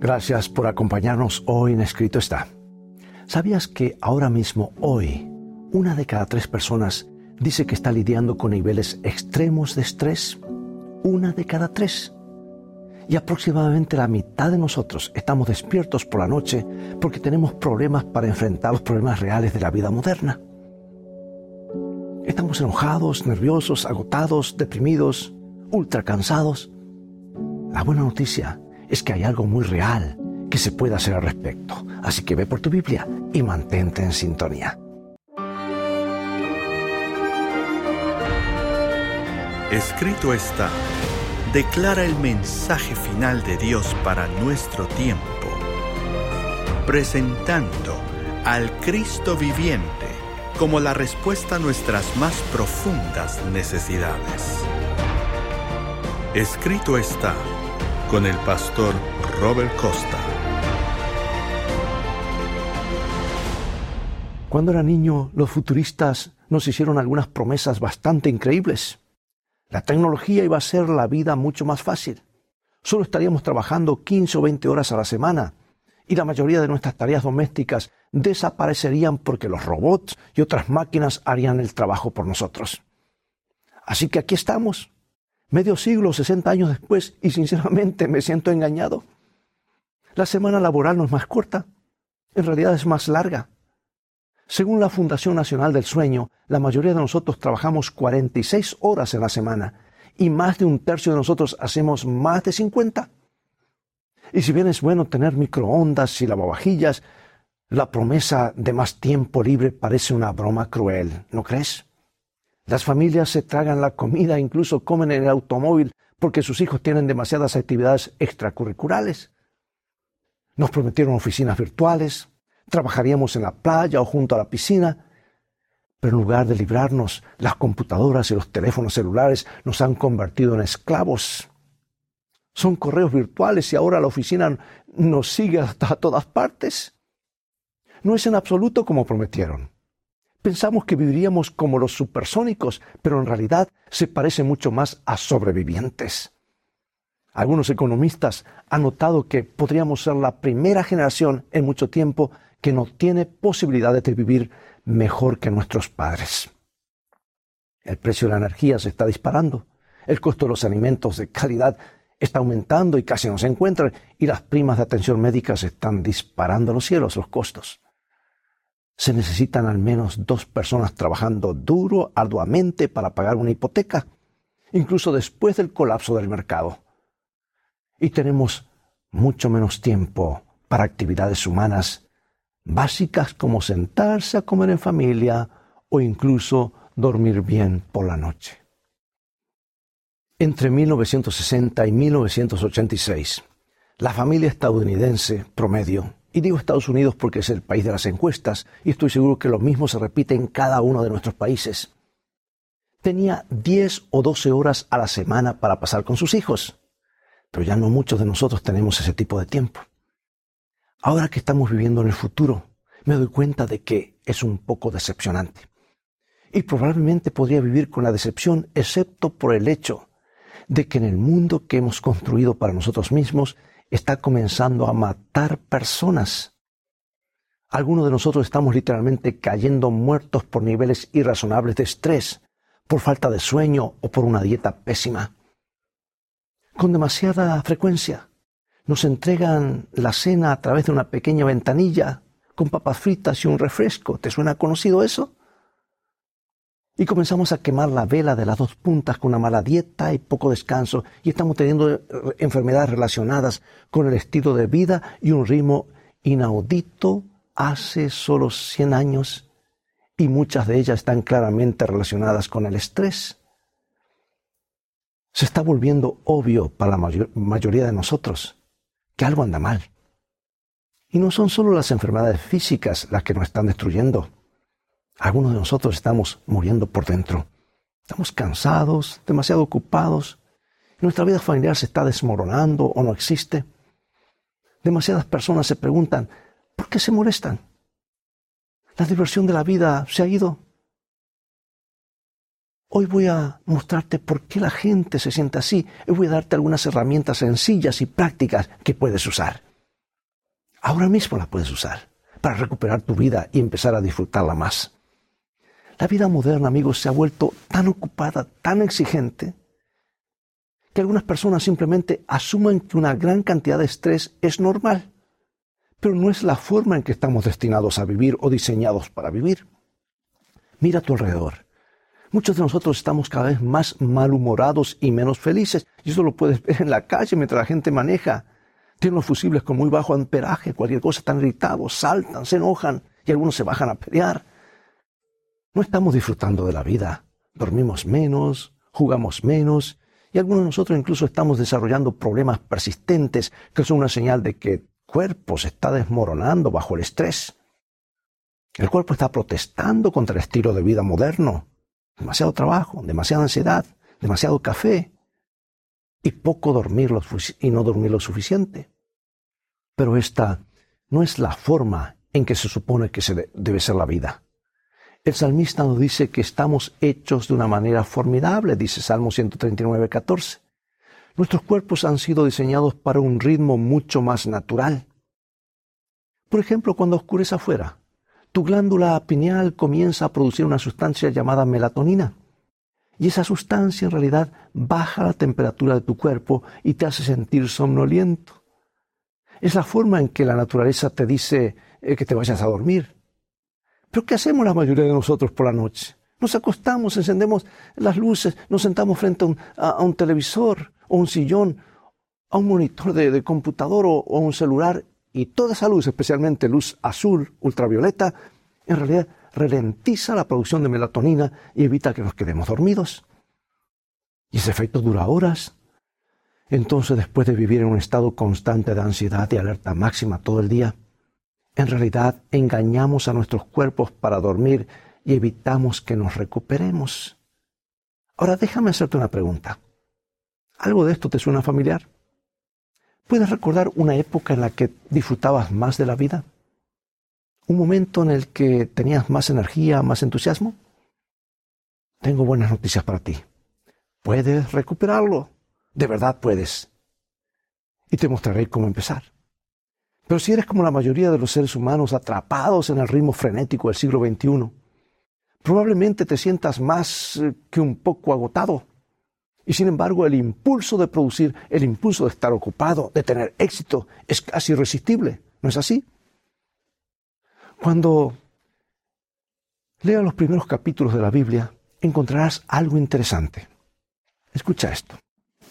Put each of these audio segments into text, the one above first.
Gracias por acompañarnos hoy en Escrito está. ¿Sabías que ahora mismo, hoy, una de cada tres personas dice que está lidiando con niveles extremos de estrés? Una de cada tres. Y aproximadamente la mitad de nosotros estamos despiertos por la noche porque tenemos problemas para enfrentar los problemas reales de la vida moderna. Estamos enojados, nerviosos, agotados, deprimidos, ultra cansados. La buena noticia es que hay algo muy real que se puede hacer al respecto. Así que ve por tu Biblia y mantente en sintonía. Escrito está, declara el mensaje final de Dios para nuestro tiempo, presentando al Cristo viviente como la respuesta a nuestras más profundas necesidades. Escrito está, con el pastor Robert Costa. Cuando era niño, los futuristas nos hicieron algunas promesas bastante increíbles. La tecnología iba a hacer la vida mucho más fácil. Solo estaríamos trabajando 15 o 20 horas a la semana y la mayoría de nuestras tareas domésticas desaparecerían porque los robots y otras máquinas harían el trabajo por nosotros. Así que aquí estamos, medio siglo, 60 años después, y sinceramente me siento engañado. La semana laboral no es más corta, en realidad es más larga. Según la Fundación Nacional del Sueño, la mayoría de nosotros trabajamos 46 horas en la semana y más de un tercio de nosotros hacemos más de 50. Y si bien es bueno tener microondas y lavavajillas, la promesa de más tiempo libre parece una broma cruel, ¿no crees? Las familias se tragan la comida, incluso comen en el automóvil porque sus hijos tienen demasiadas actividades extracurriculares. Nos prometieron oficinas virtuales, trabajaríamos en la playa o junto a la piscina, pero en lugar de librarnos, las computadoras y los teléfonos celulares nos han convertido en esclavos. Son correos virtuales y ahora la oficina nos sigue hasta todas partes. No es en absoluto como prometieron. Pensamos que viviríamos como los supersónicos, pero en realidad se parece mucho más a sobrevivientes. Algunos economistas han notado que podríamos ser la primera generación en mucho tiempo que no tiene posibilidades de vivir mejor que nuestros padres. El precio de la energía se está disparando, el costo de los alimentos de calidad está aumentando y casi no se encuentran, y las primas de atención médica se están disparando a los cielos, los costos se necesitan al menos dos personas trabajando duro, arduamente para pagar una hipoteca, incluso después del colapso del mercado. Y tenemos mucho menos tiempo para actividades humanas básicas como sentarse a comer en familia o incluso dormir bien por la noche. Entre 1960 y 1986, la familia estadounidense promedio y digo Estados Unidos porque es el país de las encuestas y estoy seguro que lo mismo se repite en cada uno de nuestros países. Tenía 10 o 12 horas a la semana para pasar con sus hijos, pero ya no muchos de nosotros tenemos ese tipo de tiempo. Ahora que estamos viviendo en el futuro, me doy cuenta de que es un poco decepcionante. Y probablemente podría vivir con la decepción excepto por el hecho de que en el mundo que hemos construido para nosotros mismos está comenzando a matar personas. Algunos de nosotros estamos literalmente cayendo muertos por niveles irrazonables de estrés, por falta de sueño o por una dieta pésima. Con demasiada frecuencia nos entregan la cena a través de una pequeña ventanilla con papas fritas y un refresco. ¿Te suena conocido eso? Y comenzamos a quemar la vela de las dos puntas con una mala dieta y poco descanso y estamos teniendo eh, enfermedades relacionadas con el estilo de vida y un ritmo inaudito hace solo 100 años y muchas de ellas están claramente relacionadas con el estrés. Se está volviendo obvio para la mayoría de nosotros que algo anda mal. Y no son solo las enfermedades físicas las que nos están destruyendo. Algunos de nosotros estamos muriendo por dentro. Estamos cansados, demasiado ocupados. Nuestra vida familiar se está desmoronando o no existe. Demasiadas personas se preguntan, ¿por qué se molestan? La diversión de la vida se ha ido. Hoy voy a mostrarte por qué la gente se siente así y voy a darte algunas herramientas sencillas y prácticas que puedes usar. Ahora mismo la puedes usar para recuperar tu vida y empezar a disfrutarla más. La vida moderna, amigos, se ha vuelto tan ocupada, tan exigente, que algunas personas simplemente asumen que una gran cantidad de estrés es normal, pero no es la forma en que estamos destinados a vivir o diseñados para vivir. Mira a tu alrededor. Muchos de nosotros estamos cada vez más malhumorados y menos felices, y eso lo puedes ver en la calle mientras la gente maneja. Tienen los fusibles con muy bajo amperaje, cualquier cosa están irritados, saltan, se enojan y algunos se bajan a pelear. No estamos disfrutando de la vida. Dormimos menos, jugamos menos y algunos de nosotros incluso estamos desarrollando problemas persistentes que son una señal de que el cuerpo se está desmoronando bajo el estrés. El cuerpo está protestando contra el estilo de vida moderno. Demasiado trabajo, demasiada ansiedad, demasiado café y poco dormir y no dormir lo suficiente. Pero esta no es la forma en que se supone que se debe ser la vida. El salmista nos dice que estamos hechos de una manera formidable, dice Salmo 139, 14. Nuestros cuerpos han sido diseñados para un ritmo mucho más natural. Por ejemplo, cuando oscurece afuera, tu glándula pineal comienza a producir una sustancia llamada melatonina. Y esa sustancia en realidad baja la temperatura de tu cuerpo y te hace sentir somnoliento. Es la forma en que la naturaleza te dice eh, que te vayas a dormir. Pero ¿qué hacemos la mayoría de nosotros por la noche? Nos acostamos, encendemos las luces, nos sentamos frente a un, televisor o un sillón, a un monitor de, computador o, o un celular y toda esa luz, especialmente luz azul, ultravioleta, en realidad ralentiza la producción de melatonina y evita que nos quedemos dormidos. Y ese efecto dura horas. Entonces, después de vivir en un estado constante de ansiedad y alerta máxima todo el día, en realidad engañamos a nuestros cuerpos para dormir y evitamos que nos recuperemos. Ahora déjame hacerte una pregunta. ¿Algo de esto te suena familiar? ¿Puedes recordar una época en la que disfrutabas más de la vida? ¿Un momento en el que tenías más energía, más entusiasmo? Tengo buenas noticias para ti. Puedes recuperarlo. De verdad puedes. Y te mostraré cómo empezar. Pero si eres como la mayoría de los seres humanos atrapados en el ritmo frenético del siglo XXI, probablemente te sientas más eh, que un poco agotado. Y sin embargo, el impulso de producir, el impulso de estar ocupado, de tener éxito, es casi irresistible. ¿No es así? Cuando leas los primeros capítulos de la Biblia, encontrarás algo interesante. Escucha esto.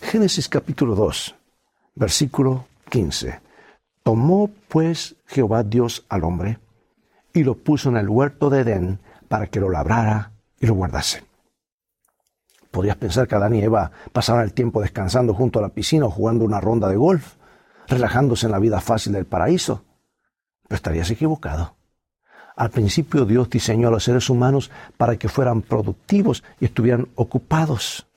Génesis capítulo 2, versículo 15. Tomó pues Jehová Dios al hombre y lo puso en el huerto de Edén para que lo labrara y lo guardase. Podrías pensar que Adán y Eva pasaban el tiempo descansando junto a la piscina o jugando una ronda de golf, relajándose en la vida fácil del paraíso. Pero estarías equivocado. Al principio Dios diseñó a los seres humanos para que fueran productivos y estuvieran ocupados.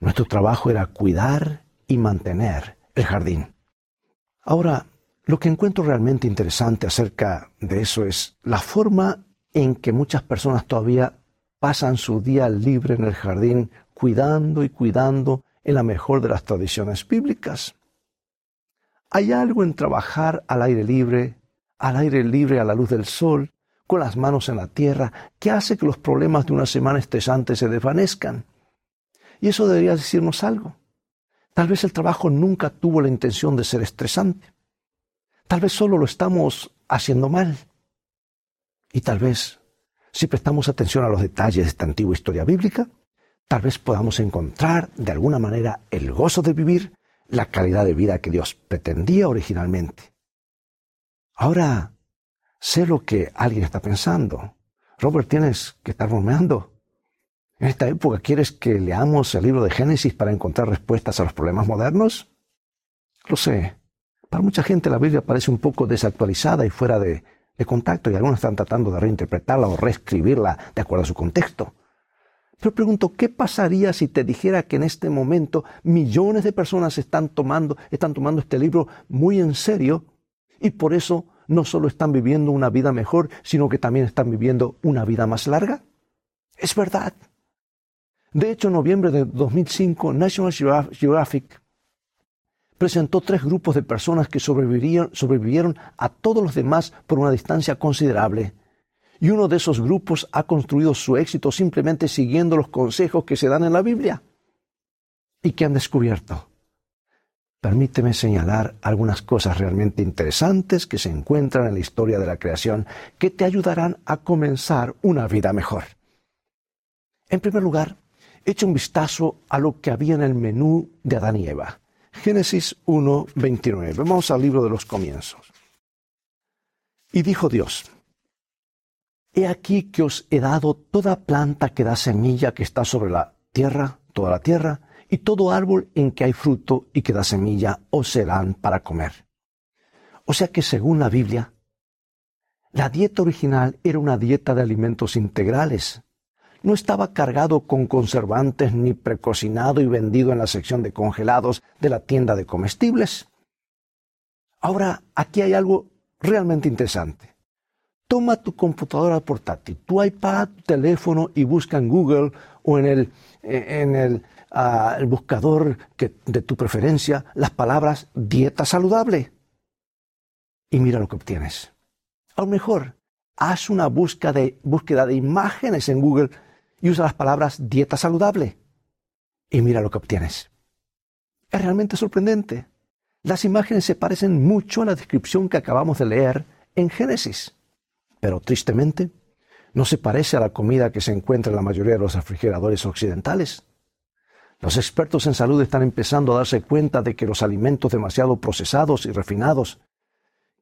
Nuestro trabajo era cuidar y mantener el jardín. Ahora, lo que encuentro realmente interesante acerca de eso es la forma en que muchas personas todavía pasan su día libre en el jardín cuidando y cuidando en la mejor de las tradiciones bíblicas. Hay algo en trabajar al aire libre, al aire libre a la luz del sol, con las manos en la tierra, que hace que los problemas de una semana estresante se desvanezcan. Y eso debería decirnos algo. Tal vez el trabajo nunca tuvo la intención de ser estresante. Tal vez solo lo estamos haciendo mal. Y tal vez, si prestamos atención a los detalles de esta antigua historia bíblica, tal vez podamos encontrar de alguna manera el gozo de vivir la calidad de vida que Dios pretendía originalmente. Ahora, sé lo que alguien está pensando. Robert, tienes que estar bromeando. En esta época, ¿quieres que leamos el libro de Génesis para encontrar respuestas a los problemas modernos? Lo sé, para mucha gente la Biblia parece un poco desactualizada y fuera de, contacto y algunos están tratando de reinterpretarla o reescribirla de acuerdo a su contexto. Pero pregunto, ¿qué pasaría si te dijera que en este momento millones de personas están tomando, están tomando este libro muy en serio y por eso no solo están viviendo una vida mejor, sino que también están viviendo una vida más larga? Es verdad. De hecho, en noviembre de 2005, National Geographic presentó tres grupos de personas que sobrevivieron, a todos los demás por una distancia considerable. Y uno de esos grupos ha construido su éxito simplemente siguiendo los consejos que se dan en la Biblia. ¿Y que han descubierto? Permíteme señalar algunas cosas realmente interesantes que se encuentran en la historia de la creación que te ayudarán a comenzar una vida mejor. En primer lugar, echa un vistazo a lo que había en el menú de Adán y Eva. Génesis 1, 29. Vamos al libro de los comienzos. Y dijo Dios, He aquí que os he dado toda planta que da semilla que está sobre la tierra, toda la tierra, y todo árbol en que hay fruto y que da semilla os serán para comer. O sea que según la Biblia, la dieta original era una dieta de alimentos integrales, no estaba cargado con conservantes ni precocinado y vendido en la sección de congelados de la tienda de comestibles. Ahora, aquí hay algo realmente interesante. Toma tu computadora portátil, tu iPad, tu teléfono y busca en Google o en el, en el, ah, buscador de tu preferencia las palabras dieta saludable. Y mira lo que obtienes. A lo mejor, haz una búsqueda de, búsqueda de imágenes en Google y usa las palabras dieta saludable. Y mira lo que obtienes. Es realmente sorprendente. Las imágenes se parecen mucho a la descripción que acabamos de leer en Génesis. Pero tristemente, no se parece a la comida que se encuentra en la mayoría de los refrigeradores occidentales. Los expertos en salud están empezando a darse cuenta de que los alimentos demasiado procesados y refinados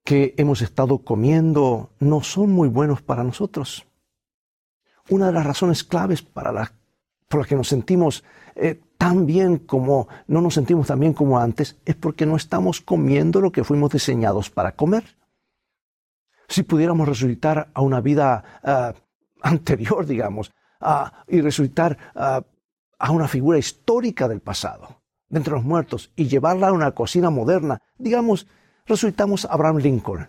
que hemos estado comiendo no son muy buenos para nosotros una de las razones claves para la, por las que nos sentimos eh, tan bien como no nos sentimos tan bien como antes es porque no estamos comiendo lo que fuimos diseñados para comer. Si pudiéramos resucitar a una vida ah, anterior, digamos, y resucitar ah, a una figura histórica del pasado, de entre los muertos, y llevarla a una cocina moderna, digamos, resucitamos a Abraham Lincoln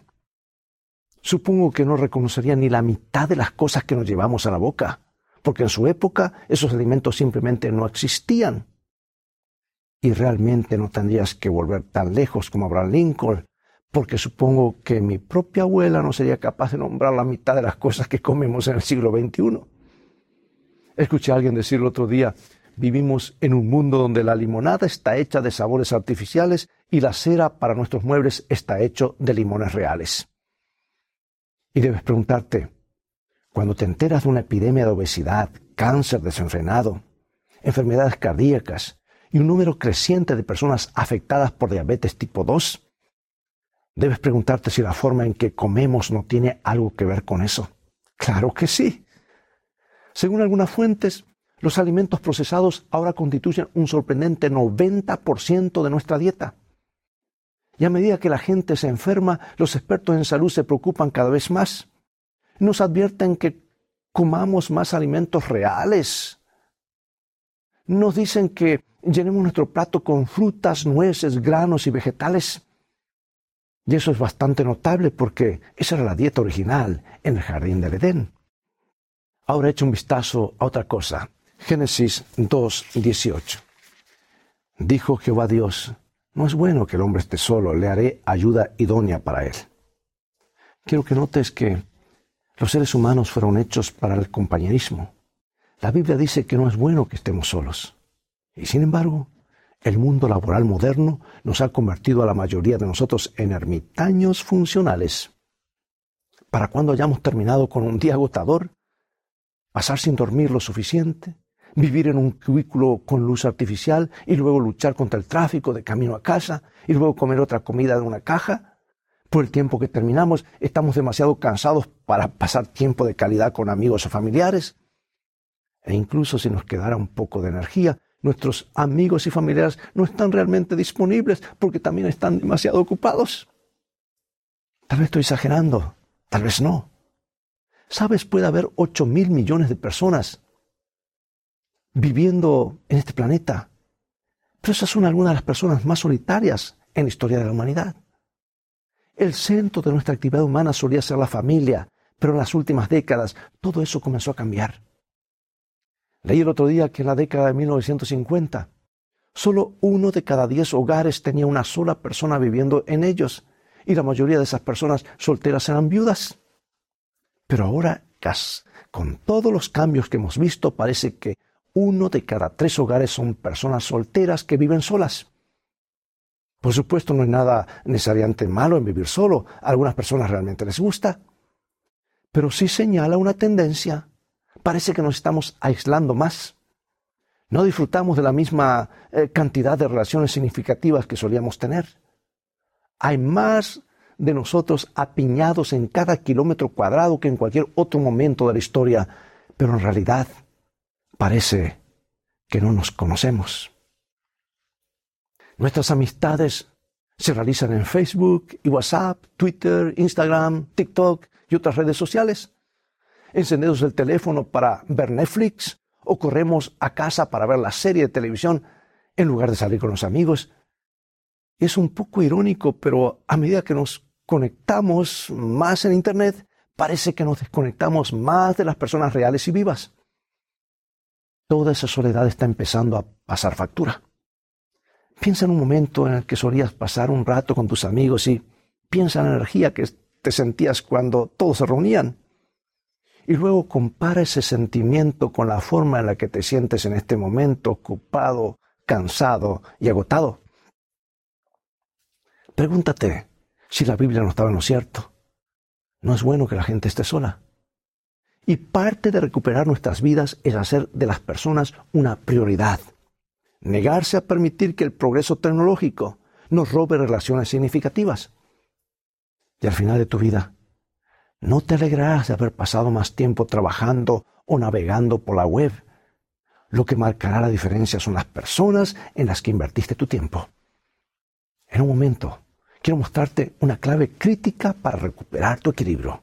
supongo que no reconocería ni la mitad de las cosas que nos llevamos a la boca, porque en su época esos alimentos simplemente no existían. Y realmente no tendrías que volver tan lejos como Abraham Lincoln, porque supongo que mi propia abuela no sería capaz de nombrar la mitad de las cosas que comemos en el siglo XXI. Escuché a alguien decir el otro día, vivimos en un mundo donde la limonada está hecha de sabores artificiales y la cera para nuestros muebles está hecho de limones reales. Y debes preguntarte, cuando te enteras de una epidemia de obesidad, cáncer desenfrenado, enfermedades cardíacas y un número creciente de personas afectadas por diabetes tipo 2, debes preguntarte si la forma en que comemos no tiene algo que ver con eso. Claro que sí. Según algunas fuentes, los alimentos procesados ahora constituyen un sorprendente 90% de nuestra dieta. Y a medida que la gente se enferma, los expertos en salud se preocupan cada vez más. Nos advierten que comamos más alimentos reales. Nos dicen que llenemos nuestro plato con frutas, nueces, granos y vegetales. Y eso es bastante notable porque esa era la dieta original en el jardín del Edén. Ahora echo un vistazo a otra cosa. Génesis 2, 18. Dijo Jehová Dios, no es bueno que el hombre esté solo, le haré ayuda idónea para él. Quiero que notes que los seres humanos fueron hechos para el compañerismo. La Biblia dice que no es bueno que estemos solos. Y sin embargo, el mundo laboral moderno nos ha convertido a la mayoría de nosotros en ermitaños funcionales. Para cuando hayamos terminado con un día agotador, pasar sin dormir lo suficiente, vivir en un cubículo con luz artificial y luego luchar contra el tráfico de camino a casa y luego comer otra comida de una caja. Por el tiempo que terminamos, estamos demasiado cansados para pasar tiempo de calidad con amigos o familiares. E incluso si nos quedara un poco de energía, nuestros amigos y familiares no están realmente disponibles porque también están demasiado ocupados. Tal vez estoy exagerando, tal vez no. Sabes, puede haber ocho mil millones de personas viviendo en este planeta. Pero esas son algunas de las personas más solitarias en la historia de la humanidad. El centro de nuestra actividad humana solía ser la familia, pero en las últimas décadas todo eso comenzó a cambiar. Leí el otro día que en la década de 1950 Solo uno de cada diez hogares tenía una sola persona viviendo en ellos, y la mayoría de esas personas solteras eran viudas. Pero ahora, con todos los cambios que hemos visto, parece que uno de cada tres hogares son personas solteras que viven solas. Por supuesto, no hay nada necesariamente malo en vivir solo. A algunas personas realmente les gusta. Pero sí señala una tendencia. Parece que nos estamos aislando más. No disfrutamos de la misma eh, cantidad de relaciones significativas que solíamos tener. Hay más de nosotros apiñados en cada kilómetro cuadrado que en cualquier otro momento de la historia, pero en realidad parece que no nos conocemos. Nuestras amistades se realizan en Facebook y WhatsApp, Twitter, Instagram, TikTok y otras redes sociales. Encendemos el teléfono para ver Netflix o corremos a casa para ver la serie de televisión en lugar de salir con los amigos. Es un poco irónico, pero a medida que nos conectamos más en Internet, parece que nos desconectamos más de las personas reales y vivas. Toda esa soledad está empezando a pasar factura. Piensa en un momento en el que solías pasar un rato con tus amigos y piensa en la energía que te sentías cuando todos se reunían. Y luego compara ese sentimiento con la forma en la que te sientes en este momento, ocupado, cansado y agotado. Pregúntate si la Biblia no estaba en lo cierto. No es bueno que la gente esté sola. Y parte de recuperar nuestras vidas es hacer de las personas una prioridad. Negarse a permitir que el progreso tecnológico nos robe relaciones significativas. Y al final de tu vida, no te alegrarás de haber pasado más tiempo trabajando o navegando por la web. Lo que marcará la diferencia son las personas en las que invertiste tu tiempo. En un momento, quiero mostrarte una clave crítica para recuperar tu equilibrio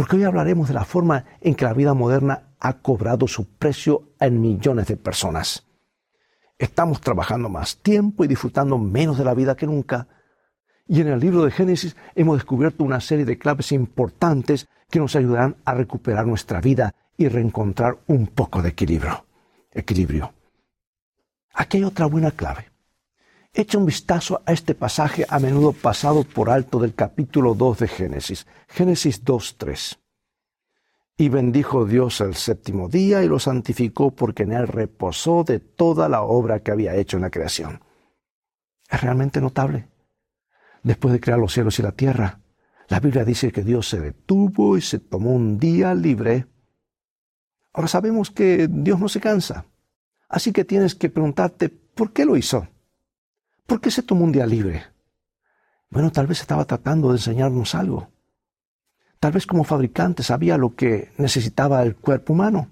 porque hoy hablaremos de la forma en que la vida moderna ha cobrado su precio en millones de personas. Estamos trabajando más tiempo y disfrutando menos de la vida que nunca. Y en el libro de Génesis hemos descubierto una serie de claves importantes que nos ayudarán a recuperar nuestra vida y reencontrar un poco de equilibrio. Equilibrio. Aquí hay otra buena clave. Echa un vistazo a este pasaje a menudo pasado por alto del capítulo 2 de Génesis, Génesis 2.3. Y bendijo Dios el séptimo día y lo santificó porque en él reposó de toda la obra que había hecho en la creación. Es realmente notable. Después de crear los cielos y la tierra, la Biblia dice que Dios se detuvo y se tomó un día libre. Ahora sabemos que Dios no se cansa. Así que tienes que preguntarte, ¿por qué lo hizo? ¿Por qué se tomó un día libre? Bueno, tal vez estaba tratando de enseñarnos algo. Tal vez como fabricante sabía lo que necesitaba el cuerpo humano.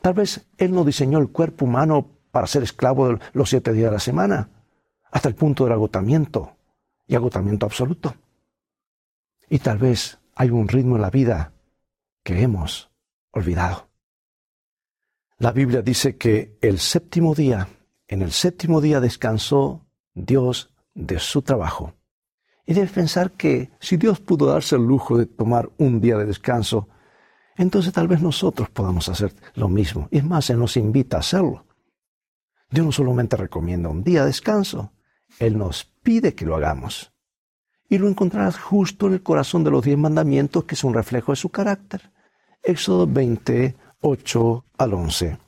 Tal vez él no diseñó el cuerpo humano para ser esclavo de los siete días de la semana, hasta el punto del agotamiento y agotamiento absoluto. Y tal vez hay un ritmo en la vida que hemos olvidado. La Biblia dice que el séptimo día, en el séptimo día descansó Dios de su trabajo. Y debes pensar que si Dios pudo darse el lujo de tomar un día de descanso, entonces tal vez nosotros podamos hacer lo mismo. Y es más, Él nos invita a hacerlo. Dios no solamente recomienda un día de descanso, Él nos pide que lo hagamos. Y lo encontrarás justo en el corazón de los diez mandamientos, que es un reflejo de su carácter. Éxodo 20, 8 al 11.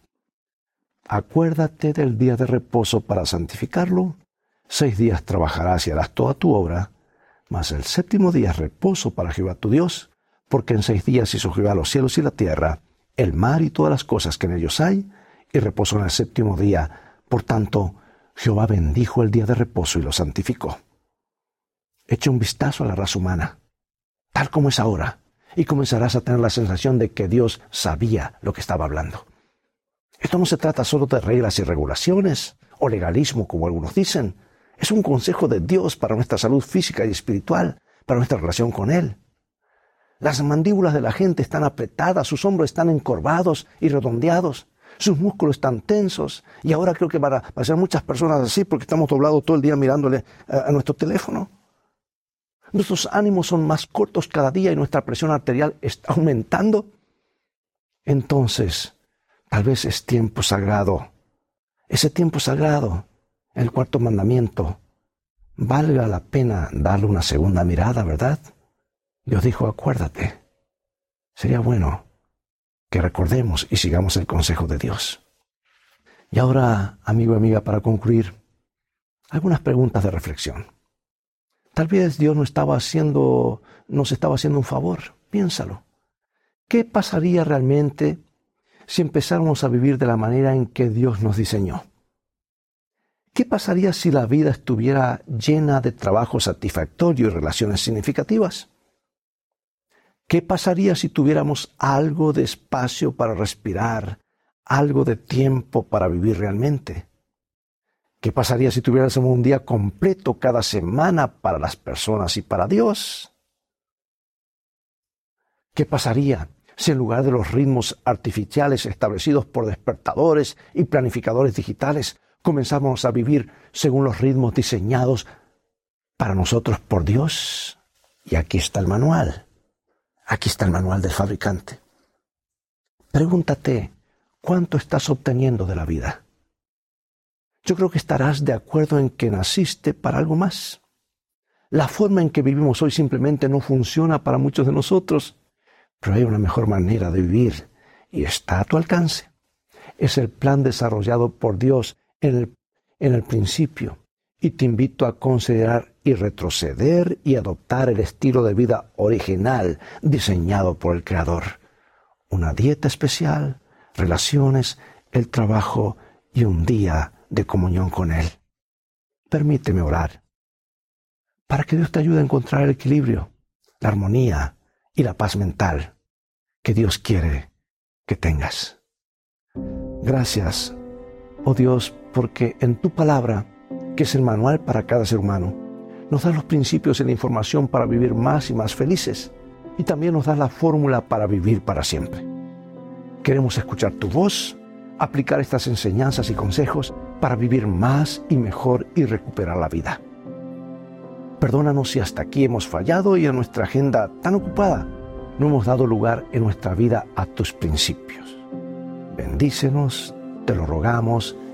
Acuérdate del día de reposo para santificarlo Seis días trabajarás y harás toda tu obra, mas el séptimo día es reposo para Jehová tu Dios, porque en seis días hizo Jehová los cielos y la tierra, el mar y todas las cosas que en ellos hay, y reposó en el séptimo día. Por tanto, Jehová bendijo el día de reposo y lo santificó. Echa un vistazo a la raza humana, tal como es ahora, y comenzarás a tener la sensación de que Dios sabía lo que estaba hablando. Esto no se trata solo de reglas y regulaciones, o legalismo, como algunos dicen. Es un consejo de Dios para nuestra salud física y espiritual, para nuestra relación con Él. Las mandíbulas de la gente están apretadas, sus hombros están encorvados y redondeados, sus músculos están tensos. Y ahora creo que van a ser muchas personas así porque estamos doblados todo el día mirándole a nuestro teléfono. Nuestros ánimos son más cortos cada día y nuestra presión arterial está aumentando. Entonces, tal vez es tiempo sagrado. Ese tiempo sagrado el cuarto mandamiento, valga la pena darle una segunda mirada, ¿verdad? Dios dijo, acuérdate, sería bueno que recordemos y sigamos el consejo de Dios. Y ahora, amigo y amiga, para concluir, algunas preguntas de reflexión. Tal vez Dios no estaba haciendo, nos estaba haciendo un favor. Piénsalo. ¿Qué pasaría realmente si empezáramos a vivir de la manera en que Dios nos diseñó? ¿Qué pasaría si la vida estuviera llena de trabajo satisfactorio y relaciones significativas? ¿Qué pasaría si tuviéramos algo de espacio para respirar, algo de tiempo para vivir realmente? ¿Qué pasaría si tuviéramos un día completo cada semana para las personas y para Dios? ¿Qué pasaría si en lugar de los ritmos artificiales establecidos por despertadores y planificadores digitales comenzamos a vivir según los ritmos diseñados para nosotros por Dios? Y aquí está el manual. Aquí está el manual del fabricante. Pregúntate, ¿cuánto estás obteniendo de la vida? Yo creo que estarás de acuerdo en que naciste para algo más. La forma en que vivimos hoy simplemente no funciona para muchos de nosotros, pero hay una mejor manera de vivir y está a tu alcance. Es el plan desarrollado por Dios en el, en el principio y te invito a considerar y retroceder y adoptar el estilo de vida original diseñado por el Creador. Una dieta especial, relaciones, el trabajo y un día de comunión con Él. Permíteme orar para que Dios te ayude a encontrar el equilibrio, la armonía y la paz mental que Dios quiere que tengas. Gracias, oh Dios, porque en tu palabra que es el manual para cada ser humano. Nos da los principios y la información para vivir más y más felices. Y también nos da la fórmula para vivir para siempre. Queremos escuchar tu voz, aplicar estas enseñanzas y consejos para vivir más y mejor y recuperar la vida. Perdónanos si hasta aquí hemos fallado y en nuestra agenda tan ocupada no hemos dado lugar en nuestra vida a tus principios. Bendícenos, te lo rogamos,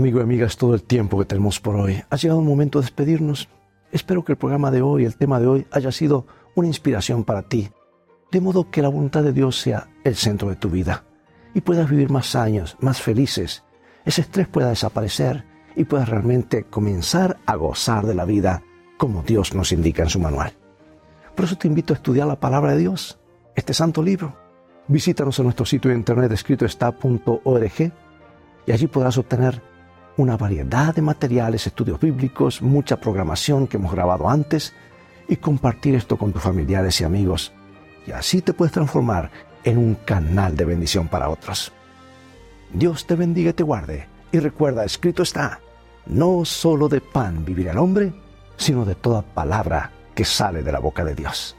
Amigo y amigas, todo el tiempo que tenemos por hoy. Ha llegado un momento de despedirnos. Espero que el programa de hoy, el tema de hoy, haya sido una inspiración para ti, de modo que la voluntad de Dios sea el centro de tu vida y puedas vivir más años, más felices, ese estrés pueda desaparecer y puedas realmente comenzar a gozar de la vida como Dios nos indica en su manual. Por eso te invito a estudiar la palabra de Dios, este santo libro. Visítanos en nuestro sitio de internet escrito está.org y allí podrás obtener una variedad de materiales, estudios bíblicos, mucha programación que hemos grabado antes y compartir esto con tus familiares y amigos. Y así te puedes transformar en un canal de bendición para otros. Dios te bendiga y te guarde. Y recuerda, escrito está, no solo de pan vivirá el hombre, sino de toda palabra que sale de la boca de Dios.